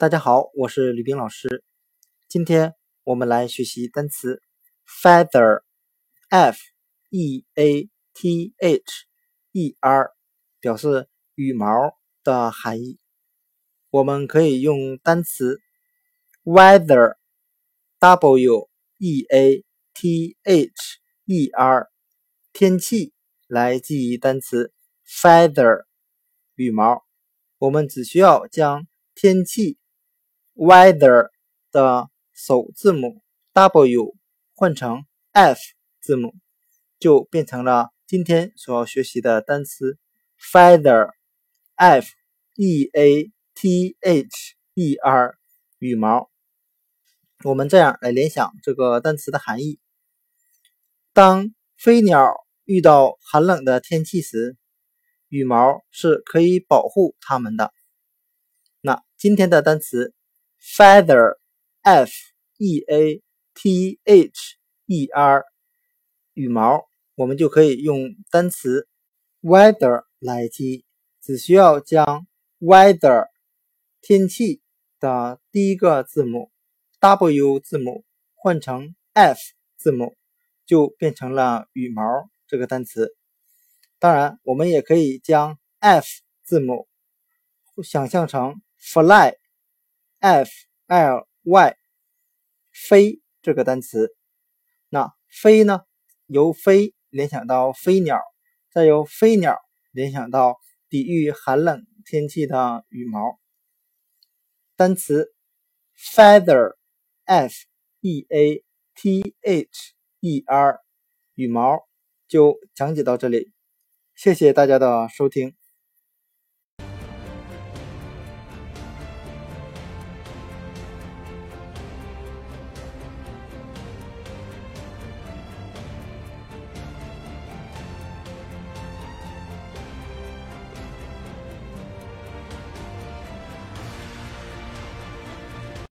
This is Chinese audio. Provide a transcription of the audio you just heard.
大家好，我是吕冰老师。今天我们来学习单词 feather，f e a t h e r，表示羽毛的含义。我们可以用单词 weather，w e a t h e r，天气来记忆单词 feather，羽毛。我们只需要将天气。Weather 的首字母 W 换成 F 字母，就变成了今天所要学习的单词 feather，F E A T H E R 羽毛。我们这样来联想这个单词的含义：当飞鸟遇到寒冷的天气时，羽毛是可以保护它们的。那今天的单词。Feather, f e a t h e r，羽毛，我们就可以用单词 weather 来记，只需要将 weather 天气的第一个字母 W 字母换成 F 字母，就变成了羽毛这个单词。当然，我们也可以将 F 字母想象成 fly。F l y 飞这个单词，那飞呢？由飞联想到飞鸟，再由飞鸟联想到抵御寒冷天气的羽毛。单词 feather f e a t h e r 羽毛就讲解到这里，谢谢大家的收听。